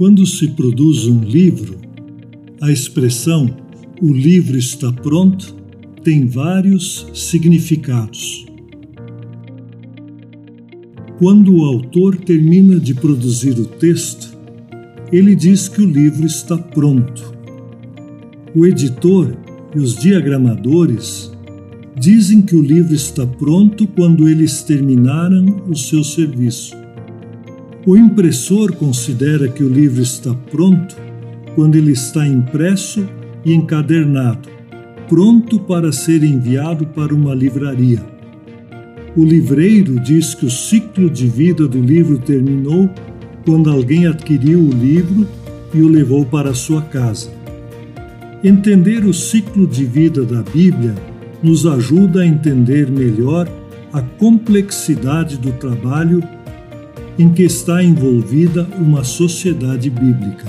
Quando se produz um livro, a expressão o livro está pronto tem vários significados. Quando o autor termina de produzir o texto, ele diz que o livro está pronto. O editor e os diagramadores dizem que o livro está pronto quando eles terminaram o seu serviço. O impressor considera que o livro está pronto quando ele está impresso e encadernado, pronto para ser enviado para uma livraria. O livreiro diz que o ciclo de vida do livro terminou quando alguém adquiriu o livro e o levou para sua casa. Entender o ciclo de vida da Bíblia nos ajuda a entender melhor a complexidade do trabalho em que está envolvida uma sociedade bíblica.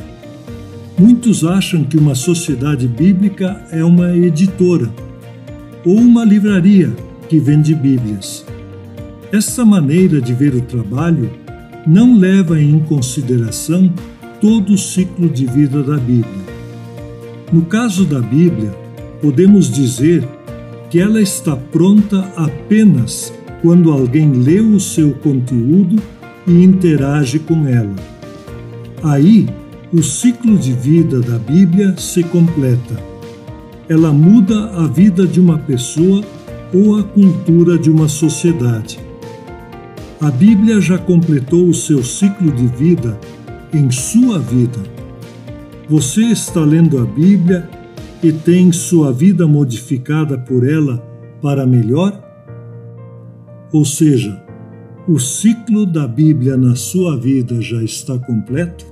Muitos acham que uma sociedade bíblica é uma editora ou uma livraria que vende Bíblias. Essa maneira de ver o trabalho não leva em consideração todo o ciclo de vida da Bíblia. No caso da Bíblia, podemos dizer que ela está pronta apenas quando alguém lê o seu conteúdo e interage com ela. Aí, o ciclo de vida da Bíblia se completa. Ela muda a vida de uma pessoa ou a cultura de uma sociedade. A Bíblia já completou o seu ciclo de vida em sua vida. Você está lendo a Bíblia e tem sua vida modificada por ela para melhor? Ou seja, o ciclo da Bíblia na sua vida já está completo?